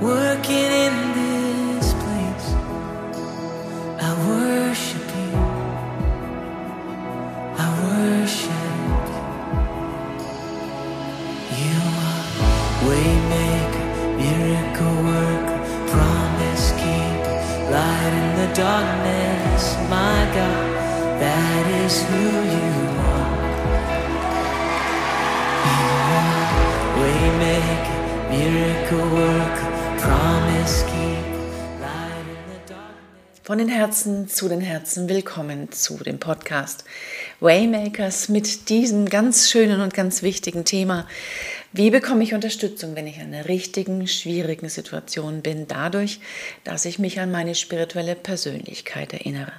working in this place. I worship you. I worship you. You are waymaker, miracle worker, promise keeper, light in the darkness. My God, that is who you are. You are waymaker, miracle worker, Von den Herzen zu den Herzen willkommen zu dem Podcast Waymakers mit diesem ganz schönen und ganz wichtigen Thema. Wie bekomme ich Unterstützung, wenn ich in einer richtigen, schwierigen Situation bin, dadurch, dass ich mich an meine spirituelle Persönlichkeit erinnere?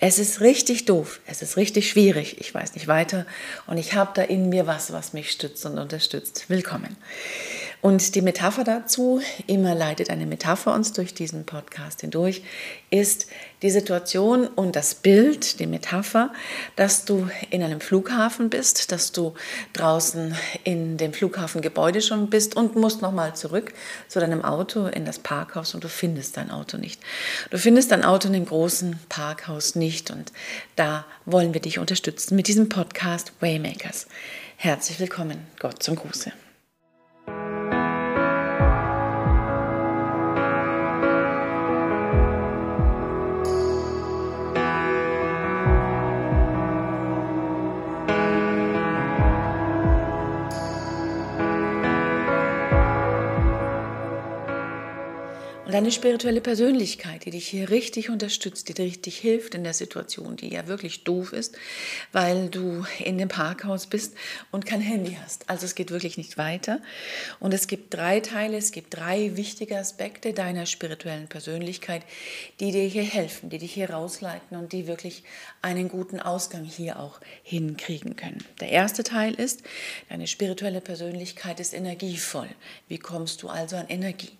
Es ist richtig doof, es ist richtig schwierig, ich weiß nicht weiter und ich habe da in mir was, was mich stützt und unterstützt. Willkommen. Und die Metapher dazu, immer leitet eine Metapher uns durch diesen Podcast hindurch, ist die Situation und das Bild, die Metapher, dass du in einem Flughafen bist, dass du draußen in dem Flughafengebäude schon bist und musst nochmal zurück zu deinem Auto in das Parkhaus und du findest dein Auto nicht. Du findest dein Auto in dem großen Parkhaus nicht und da wollen wir dich unterstützen mit diesem Podcast Waymakers. Herzlich willkommen, Gott zum Gruße. Und deine spirituelle Persönlichkeit, die dich hier richtig unterstützt, die dir richtig hilft in der Situation, die ja wirklich doof ist, weil du in dem Parkhaus bist und kein Handy hast. Also es geht wirklich nicht weiter. Und es gibt drei Teile, es gibt drei wichtige Aspekte deiner spirituellen Persönlichkeit, die dir hier helfen, die dich hier rausleiten und die wirklich einen guten Ausgang hier auch hinkriegen können. Der erste Teil ist, deine spirituelle Persönlichkeit ist energievoll. Wie kommst du also an Energie?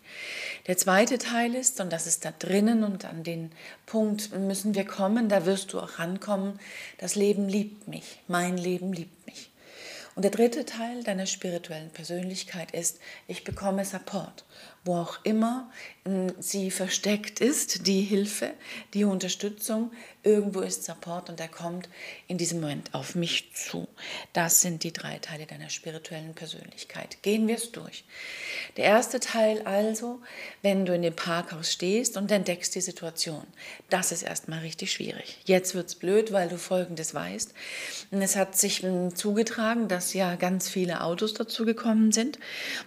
Der zweite Teil ist, und das ist da drinnen und an den Punkt müssen wir kommen, da wirst du auch rankommen, das Leben liebt mich, mein Leben liebt mich. Und der dritte Teil deiner spirituellen Persönlichkeit ist, ich bekomme Support, wo auch immer sie versteckt ist, die Hilfe, die Unterstützung, irgendwo ist Support und er kommt in diesem Moment auf mich zu. Das sind die drei Teile deiner spirituellen Persönlichkeit. Gehen wir es durch. Der erste Teil also, wenn du in dem Parkhaus stehst und entdeckst die Situation, das ist erstmal richtig schwierig. Jetzt wird es blöd, weil du Folgendes weißt. Es hat sich zugetragen, dass ja ganz viele Autos dazu gekommen sind.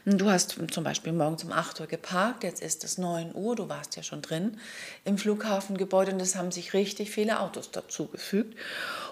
Du hast zum Beispiel morgens um 8 Uhr geparkt, jetzt ist es 9 Uhr, du warst ja schon drin im Flughafengebäude und es haben sich richtig viele Autos dazugefügt.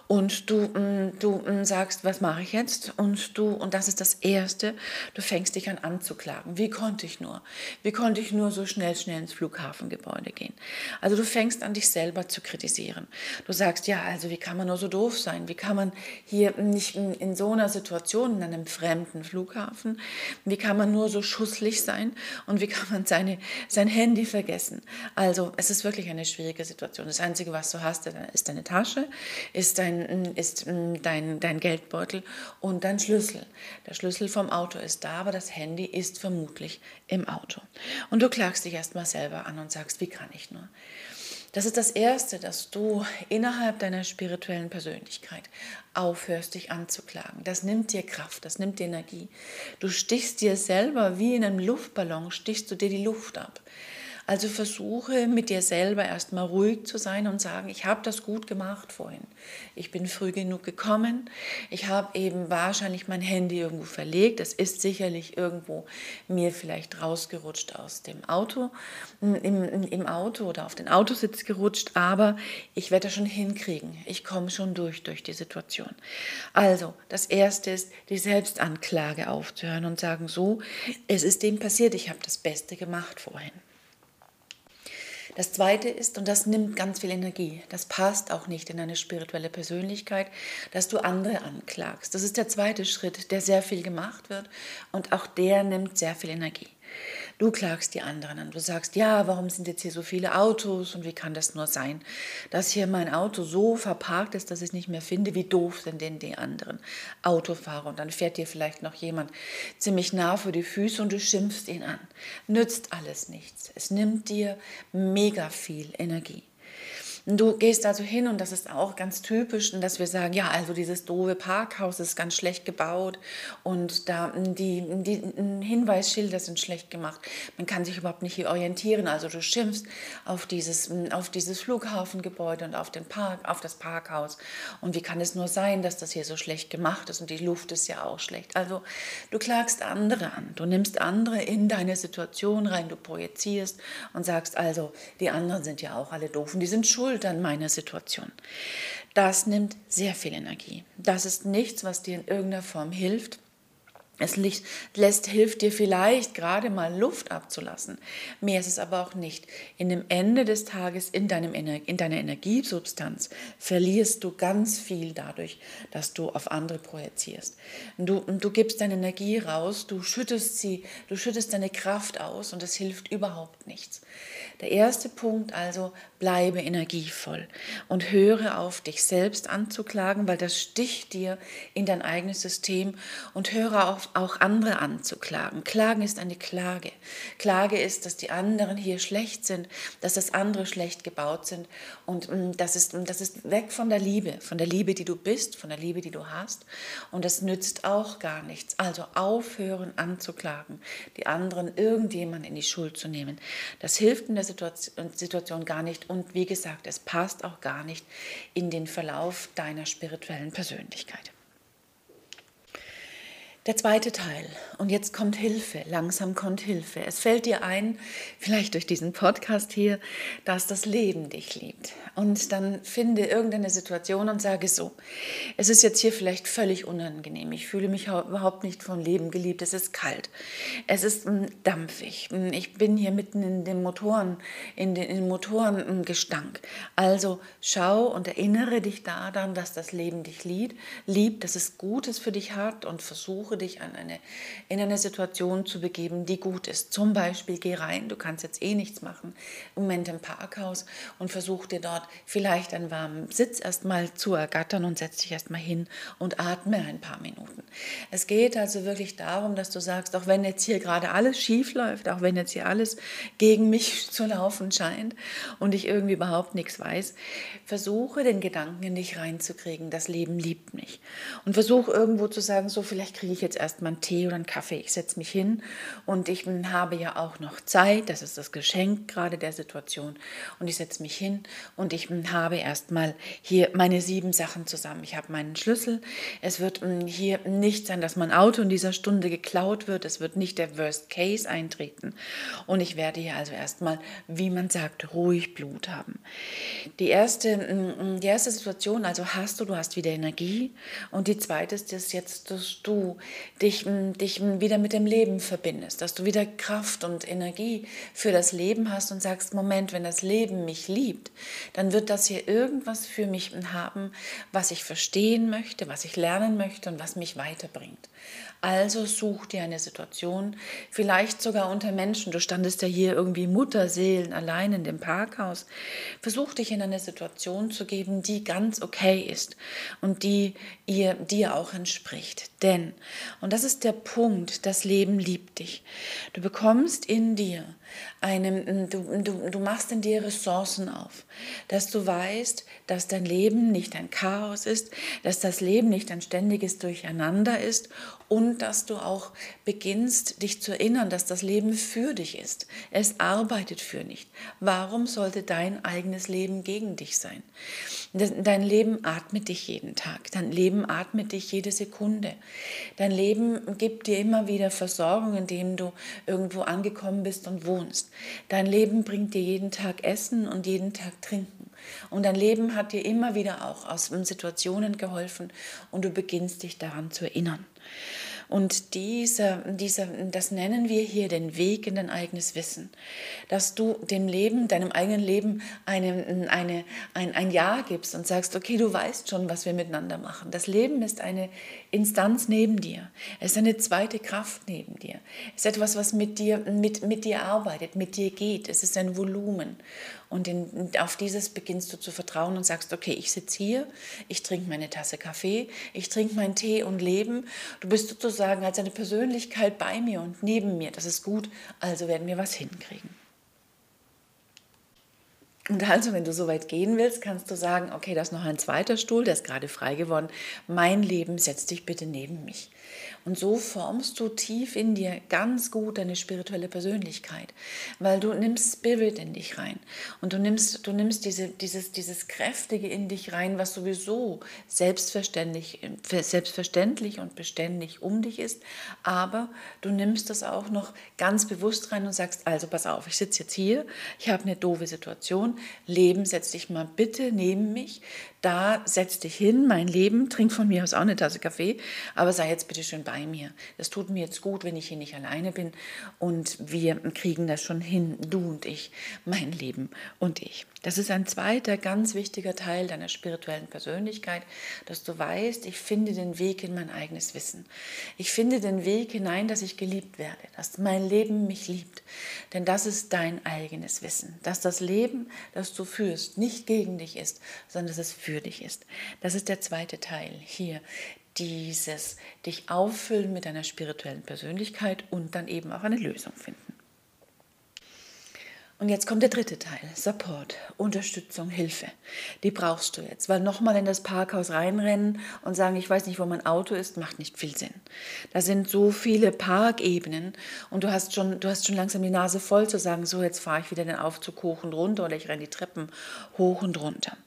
Und du, du sagst, was mache ich jetzt? Und du, und das ist das Erste, du fängst dich an anzuklagen. Wie konnte ich nur? Wie konnte ich nur so schnell, schnell ins Flughafengebäude gehen? Also du fängst an, dich selber zu kritisieren. Du sagst, ja, also wie kann man nur so doof sein? Wie kann man hier nicht in so einer Situation, in einem fremden Flughafen, wie kann man nur so schusslich sein? Und wie kann man seine, sein Handy vergessen? Also es ist wirklich eine schwierige Situation. Das Einzige, was du hast, ist deine Tasche, ist dein ist dein, dein Geldbeutel und dein Schlüssel. Der Schlüssel vom Auto ist da, aber das Handy ist vermutlich im Auto. Und du klagst dich erstmal selber an und sagst, wie kann ich nur? Das ist das Erste, dass du innerhalb deiner spirituellen Persönlichkeit aufhörst, dich anzuklagen. Das nimmt dir Kraft, das nimmt dir Energie. Du stichst dir selber wie in einem Luftballon, stichst du dir die Luft ab. Also versuche mit dir selber erstmal ruhig zu sein und sagen, ich habe das gut gemacht vorhin. Ich bin früh genug gekommen. Ich habe eben wahrscheinlich mein Handy irgendwo verlegt. Es ist sicherlich irgendwo mir vielleicht rausgerutscht aus dem Auto, im, im Auto oder auf den Autositz gerutscht, aber ich werde das schon hinkriegen. Ich komme schon durch, durch die Situation. Also, das Erste ist, die Selbstanklage aufzuhören und sagen, so, es ist dem passiert, ich habe das Beste gemacht vorhin. Das Zweite ist, und das nimmt ganz viel Energie, das passt auch nicht in eine spirituelle Persönlichkeit, dass du andere anklagst. Das ist der zweite Schritt, der sehr viel gemacht wird und auch der nimmt sehr viel Energie. Du klagst die anderen an. Du sagst, ja, warum sind jetzt hier so viele Autos und wie kann das nur sein, dass hier mein Auto so verparkt ist, dass ich es nicht mehr finde. Wie doof sind denn die anderen Autofahrer? Und dann fährt dir vielleicht noch jemand ziemlich nah vor die Füße und du schimpfst ihn an. Nützt alles nichts. Es nimmt dir mega viel Energie. Du gehst also hin und das ist auch ganz typisch, dass wir sagen, ja, also dieses doofe Parkhaus ist ganz schlecht gebaut und da die, die Hinweisschilder sind schlecht gemacht. Man kann sich überhaupt nicht hier orientieren. Also du schimpfst auf dieses, auf dieses Flughafengebäude und auf den Park, auf das Parkhaus. Und wie kann es nur sein, dass das hier so schlecht gemacht ist und die Luft ist ja auch schlecht. Also du klagst andere an. Du nimmst andere in deine Situation rein, du projizierst und sagst also, die anderen sind ja auch alle doof und die sind schuld schuld an meiner Situation. Das nimmt sehr viel Energie. Das ist nichts, was dir in irgendeiner Form hilft. Es lässt, hilft dir vielleicht gerade mal Luft abzulassen. Mehr ist es aber auch nicht. In dem Ende des Tages, in, deinem, in deiner Energiesubstanz, verlierst du ganz viel dadurch, dass du auf andere projizierst. Du, du gibst deine Energie raus, du schüttest sie, du schüttest deine Kraft aus und es hilft überhaupt nichts. Der erste Punkt also, bleibe energievoll und höre auf, dich selbst anzuklagen, weil das sticht dir in dein eigenes System und höre auf, auch andere anzuklagen. Klagen ist eine Klage. Klage ist, dass die anderen hier schlecht sind, dass das andere schlecht gebaut sind und mm, das ist, mm, das ist weg von der Liebe, von der Liebe, die du bist, von der Liebe, die du hast und das nützt auch gar nichts. Also aufhören anzuklagen, die anderen irgendjemand in die Schuld zu nehmen. Das hilft in der Situation, Situation gar nicht. Und wie gesagt, es passt auch gar nicht in den Verlauf deiner spirituellen Persönlichkeit. Der zweite Teil. Und jetzt kommt Hilfe. Langsam kommt Hilfe. Es fällt dir ein, vielleicht durch diesen Podcast hier, dass das Leben dich liebt. Und dann finde irgendeine Situation und sage so, es ist jetzt hier vielleicht völlig unangenehm. Ich fühle mich überhaupt nicht vom Leben geliebt. Es ist kalt. Es ist hm, dampfig. Hm, ich bin hier mitten in den Motoren, in den, in den Motorengestank. Also schau und erinnere dich daran, dass das Leben dich liebt, liebt, dass es Gutes für dich hat und versuche dich an eine, in eine Situation zu begeben, die gut ist. Zum Beispiel geh rein, du kannst jetzt eh nichts machen, im Moment im Parkhaus und versuch dir dort vielleicht einen warmen Sitz erstmal zu ergattern und setz dich erstmal hin und atme ein paar Minuten. Es geht also wirklich darum, dass du sagst, auch wenn jetzt hier gerade alles schief läuft, auch wenn jetzt hier alles gegen mich zu laufen scheint und ich irgendwie überhaupt nichts weiß, versuche den Gedanken in dich reinzukriegen, das Leben liebt mich. Und versuche irgendwo zu sagen, so vielleicht kriege ich jetzt erstmal einen Tee oder einen Kaffee. Ich setze mich hin und ich habe ja auch noch Zeit. Das ist das Geschenk gerade der Situation. Und ich setze mich hin und ich habe erstmal hier meine sieben Sachen zusammen. Ich habe meinen Schlüssel. Es wird hm, hier nicht sein, dass mein Auto in dieser Stunde geklaut wird. Es wird nicht der Worst Case eintreten. Und ich werde hier also erstmal, wie man sagt, ruhig Blut haben. Die erste, hm, hm, die erste Situation, also hast du, du hast wieder Energie. Und die zweite ist jetzt, dass du dich, dich wieder mit dem Leben verbindest, dass du wieder Kraft und Energie für das Leben hast und sagst, Moment, wenn das Leben mich liebt, dann wird das hier irgendwas für mich haben, was ich verstehen möchte, was ich lernen möchte und was mich weiterbringt. Also such dir eine Situation, vielleicht sogar unter Menschen. Du standest ja hier irgendwie Mutterseelen allein in dem Parkhaus. Versuch dich in eine Situation zu geben, die ganz okay ist und die ihr dir auch entspricht. Denn, und das ist der Punkt, das Leben liebt dich. Du bekommst in dir einem, du, du, du machst in dir Ressourcen auf, dass du weißt, dass dein Leben nicht ein Chaos ist, dass das Leben nicht ein ständiges Durcheinander ist und dass du auch beginnst, dich zu erinnern, dass das Leben für dich ist. Es arbeitet für dich. Warum sollte dein eigenes Leben gegen dich sein? Dein Leben atmet dich jeden Tag. Dein Leben atmet dich jede Sekunde. Dein Leben gibt dir immer wieder Versorgung, indem du irgendwo angekommen bist und wohnst. Dein Leben bringt dir jeden Tag Essen und jeden Tag Trinken. Und dein Leben hat dir immer wieder auch aus Situationen geholfen und du beginnst dich daran zu erinnern. Und dieser, dieser, das nennen wir hier den Weg in dein eigenes Wissen. Dass du dem Leben, deinem eigenen Leben eine, eine, ein, ein Ja gibst und sagst, okay, du weißt schon, was wir miteinander machen. Das Leben ist eine Instanz neben dir. Es ist eine zweite Kraft neben dir. Es ist etwas, was mit dir, mit, mit dir arbeitet, mit dir geht. Es ist ein Volumen. Und in, auf dieses beginnst du zu vertrauen und sagst, okay, ich sitze hier, ich trinke meine Tasse Kaffee, ich trinke meinen Tee und leben. Du bist sozusagen als eine Persönlichkeit bei mir und neben mir. Das ist gut, also werden wir was hinkriegen. Und also, wenn du so weit gehen willst, kannst du sagen, okay, da ist noch ein zweiter Stuhl, der ist gerade frei geworden. Mein Leben, setz dich bitte neben mich. Und so formst du tief in dir ganz gut deine spirituelle Persönlichkeit, weil du nimmst Spirit in dich rein. Und du nimmst, du nimmst diese, dieses, dieses Kräftige in dich rein, was sowieso selbstverständlich, selbstverständlich und beständig um dich ist, aber du nimmst das auch noch ganz bewusst rein und sagst, also pass auf, ich sitze jetzt hier, ich habe eine doofe Situation, Leben, setz dich mal bitte neben mich, da setz dich hin, mein Leben, trink von mir aus auch eine Tasse Kaffee, aber sei jetzt bitte schön bei mir. Das tut mir jetzt gut, wenn ich hier nicht alleine bin und wir kriegen das schon hin, du und ich, mein Leben und ich. Das ist ein zweiter ganz wichtiger Teil deiner spirituellen Persönlichkeit, dass du weißt, ich finde den Weg in mein eigenes Wissen. Ich finde den Weg hinein, dass ich geliebt werde, dass mein Leben mich liebt. Denn das ist dein eigenes Wissen, dass das Leben, das du führst, nicht gegen dich ist, sondern dass es für dich ist. Das ist der zweite Teil hier. Dieses dich auffüllen mit deiner spirituellen Persönlichkeit und dann eben auch eine Lösung finden. Und jetzt kommt der dritte Teil, Support, Unterstützung, Hilfe. Die brauchst du jetzt, weil nochmal in das Parkhaus reinrennen und sagen, ich weiß nicht, wo mein Auto ist, macht nicht viel Sinn. Da sind so viele Parkebenen und du hast schon, du hast schon langsam die Nase voll zu sagen, so jetzt fahre ich wieder den Aufzug hoch und runter oder ich renne die Treppen hoch und runter.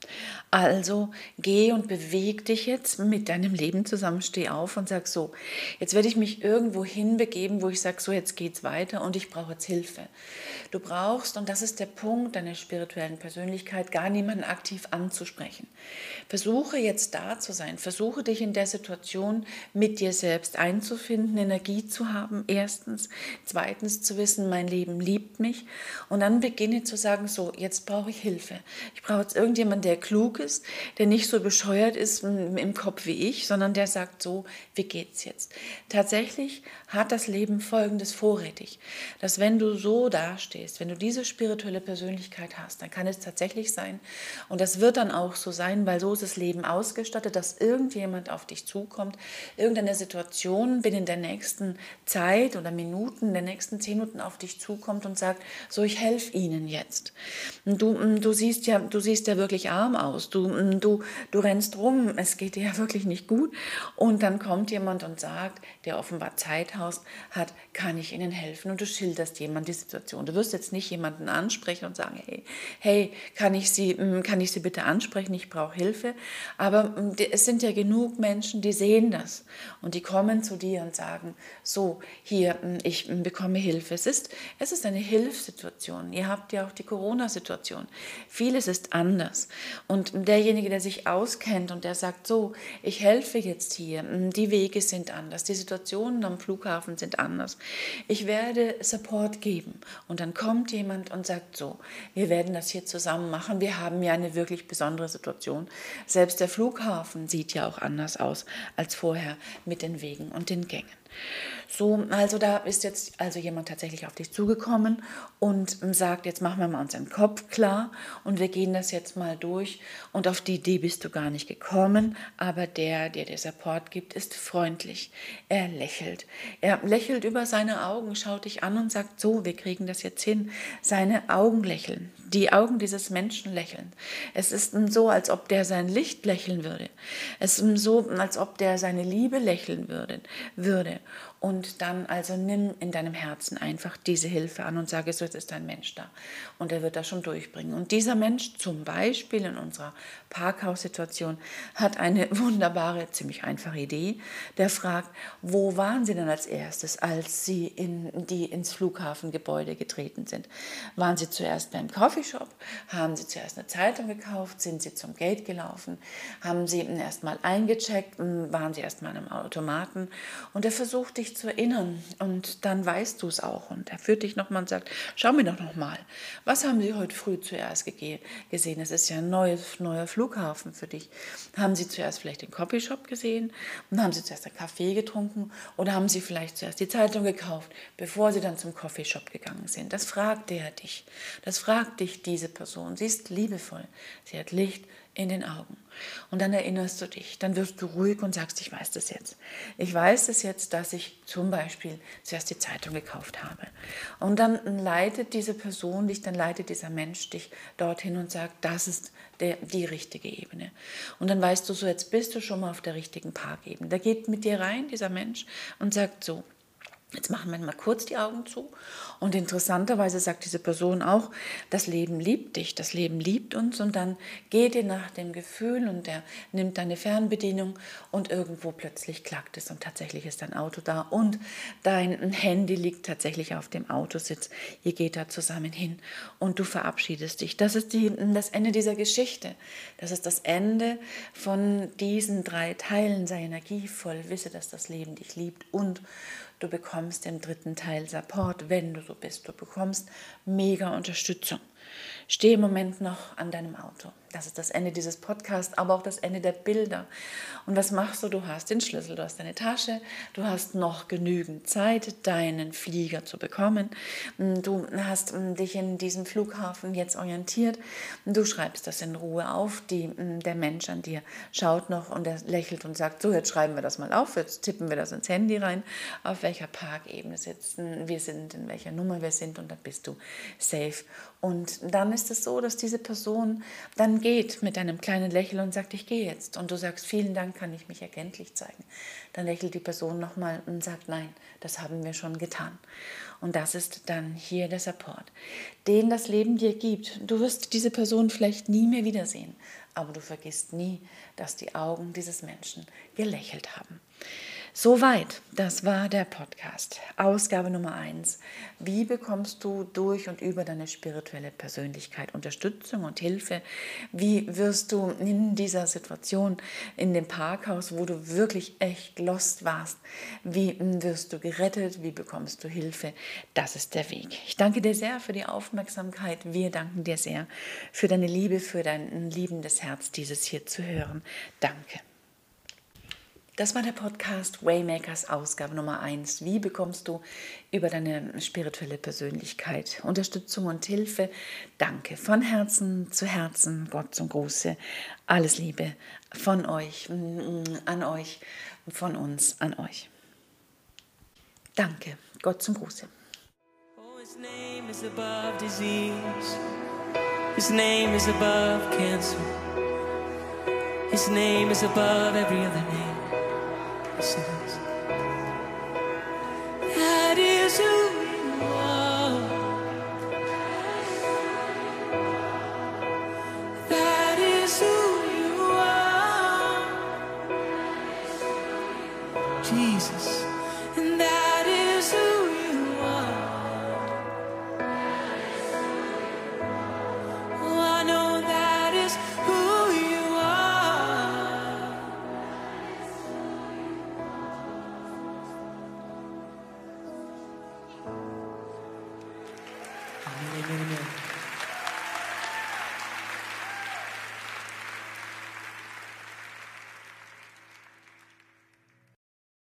Also geh und beweg dich jetzt mit deinem Leben zusammen, steh auf und sag so, jetzt werde ich mich irgendwo hinbegeben, wo ich sage, so jetzt geht's weiter und ich brauche jetzt Hilfe. Du brauchst und das ist der Punkt deiner spirituellen Persönlichkeit, gar niemanden aktiv anzusprechen. Versuche jetzt da zu sein, versuche dich in der Situation mit dir selbst einzufinden, Energie zu haben, erstens. Zweitens zu wissen, mein Leben liebt mich. Und dann beginne zu sagen, so, jetzt brauche ich Hilfe. Ich brauche jetzt irgendjemanden, der klug ist, der nicht so bescheuert ist im Kopf wie ich, sondern der sagt so, wie geht's jetzt? Tatsächlich hat das Leben Folgendes vorrätig, dass wenn du so dastehst, wenn du diese spirituelle Persönlichkeit hast, dann kann es tatsächlich sein, und das wird dann auch so sein, weil so ist das Leben ausgestattet, dass irgendjemand auf dich zukommt, irgendeine Situation binnen der nächsten Zeit oder Minuten, der nächsten zehn Minuten auf dich zukommt und sagt, so ich helfe ihnen jetzt. Du, mm, du siehst ja, du siehst ja wirklich arm aus, du, mm, du, du rennst rum, es geht dir ja wirklich nicht gut. Und dann kommt jemand und sagt, der offenbar Zeit hat, kann ich ihnen helfen? Und du schilderst jemand die Situation. Du wirst jetzt nicht jemanden jemanden ansprechen und sagen, hey, hey, kann ich Sie, mm, kann ich Sie bitte ansprechen? Ich brauche Hilfe. Aber mm, es sind ja genug Menschen, die sehen das und die kommen zu dir und sagen, so, hier, mm, ich bekomme Hilfe. Es ist, es ist eine Hilfssituation. Ihr habt ja auch die Corona-Situation. Vieles ist anders. Und derjenige, der sich auskennt und der sagt, so, ich helfe jetzt hier, die Wege sind anders, die Situationen am Flughafen sind anders. Ich werde Support geben. Und dann kommt jemand und sagt so, wir werden das hier zusammen machen. Wir haben ja eine wirklich besondere Situation. Selbst der Flughafen sieht ja auch anders aus als vorher mit den Wegen und den Gängen. So, also da ist jetzt also jemand tatsächlich auf dich zugekommen und sagt, jetzt machen wir mal unseren Kopf klar und wir gehen das jetzt mal durch. Und auf die Idee bist du gar nicht gekommen, aber der, der dir Support gibt, ist freundlich. Er lächelt. Er lächelt über seine Augen, schaut dich an und sagt, so, wir kriegen das jetzt hin. Seine Augen lächeln, die Augen dieses Menschen lächeln. Es ist so, als ob der sein Licht lächeln würde. Es ist so, als ob der seine Liebe lächeln würde. würde. Und dann also nimm in deinem Herzen einfach diese Hilfe an und sage, so jetzt ist ein Mensch da. Und er wird das schon durchbringen. Und dieser Mensch zum Beispiel in unserer Parkhaussituation hat eine wunderbare, ziemlich einfache Idee. Der fragt, wo waren Sie denn als erstes, als Sie in die ins Flughafengebäude getreten sind? Waren Sie zuerst beim Coffeeshop? Haben Sie zuerst eine Zeitung gekauft? Sind Sie zum Gate gelaufen? Haben Sie erst mal eingecheckt? Waren Sie erst mal am Automaten? Und er versucht dich dich zu erinnern und dann weißt du es auch. Und er führt dich nochmal und sagt, schau mir doch nochmal, was haben Sie heute früh zuerst gesehen? Es ist ja ein neues, neuer Flughafen für dich. Haben Sie zuerst vielleicht den Copyshop gesehen und haben Sie zuerst einen Kaffee getrunken oder haben Sie vielleicht zuerst die Zeitung gekauft, bevor Sie dann zum Coffeeshop gegangen sind? Das fragt er dich. Das fragt dich diese Person. Sie ist liebevoll. Sie hat Licht in den Augen. Und dann erinnerst du dich, dann wirst du ruhig und sagst, ich weiß das jetzt. Ich weiß das jetzt, dass ich zum Beispiel zuerst die Zeitung gekauft habe. Und dann leitet diese Person dich, dann leitet dieser Mensch dich dorthin und sagt, das ist der, die richtige Ebene. Und dann weißt du so, jetzt bist du schon mal auf der richtigen Parkebene. Da geht mit dir rein, dieser Mensch, und sagt so, Jetzt machen wir mal kurz die Augen zu. Und interessanterweise sagt diese Person auch, das Leben liebt dich, das Leben liebt uns. Und dann geht ihr nach dem Gefühl und er nimmt deine Fernbedienung und irgendwo plötzlich klackt es und tatsächlich ist dein Auto da und dein Handy liegt tatsächlich auf dem Autositz. Ihr geht da zusammen hin und du verabschiedest dich. Das ist die, das Ende dieser Geschichte. Das ist das Ende von diesen drei Teilen. Sei energievoll, wisse, dass das Leben dich liebt und Du bekommst im dritten Teil Support, wenn du so bist. Du bekommst mega Unterstützung. Steh im Moment noch an deinem Auto. Das ist das Ende dieses Podcasts, aber auch das Ende der Bilder. Und was machst du? Du hast den Schlüssel, du hast deine Tasche, du hast noch genügend Zeit, deinen Flieger zu bekommen. Du hast mm, dich in diesem Flughafen jetzt orientiert. Du schreibst das in Ruhe auf. Die, mm, der Mensch an dir schaut noch und er lächelt und sagt, so, jetzt schreiben wir das mal auf, jetzt tippen wir das ins Handy rein, auf welcher Parkebene sitzen wir sind, in welcher Nummer wir sind und dann bist du safe. Und dann ist es so, dass diese Person dann geht mit einem kleinen Lächeln und sagt, ich gehe jetzt. Und du sagst, vielen Dank, kann ich mich erkenntlich zeigen. Dann lächelt die Person nochmal und sagt, nein, das haben wir schon getan. Und das ist dann hier der Support, den das Leben dir gibt. Du wirst diese Person vielleicht nie mehr wiedersehen, aber du vergisst nie, dass die Augen dieses Menschen gelächelt haben. Soweit, das war der Podcast. Ausgabe Nummer 1. Wie bekommst du durch und über deine spirituelle Persönlichkeit Unterstützung und Hilfe? Wie wirst du in dieser Situation in dem Parkhaus, wo du wirklich echt lost warst, wie wirst du gerettet? Wie bekommst du Hilfe? Das ist der Weg. Ich danke dir sehr für die Aufmerksamkeit. Wir danken dir sehr für deine Liebe, für dein liebendes Herz, dieses hier zu hören. Danke. Das war der Podcast Waymakers Ausgabe Nummer 1. Wie bekommst du über deine spirituelle Persönlichkeit Unterstützung und Hilfe? Danke von Herzen zu Herzen, Gott zum Gruße. Alles Liebe von euch, mm, an euch, von uns an euch. Danke, Gott zum Gruße. Oh, his name is above disease. His name is above cancer. His name is above every other name. promises. That is who you are. That is who you are. Jesus.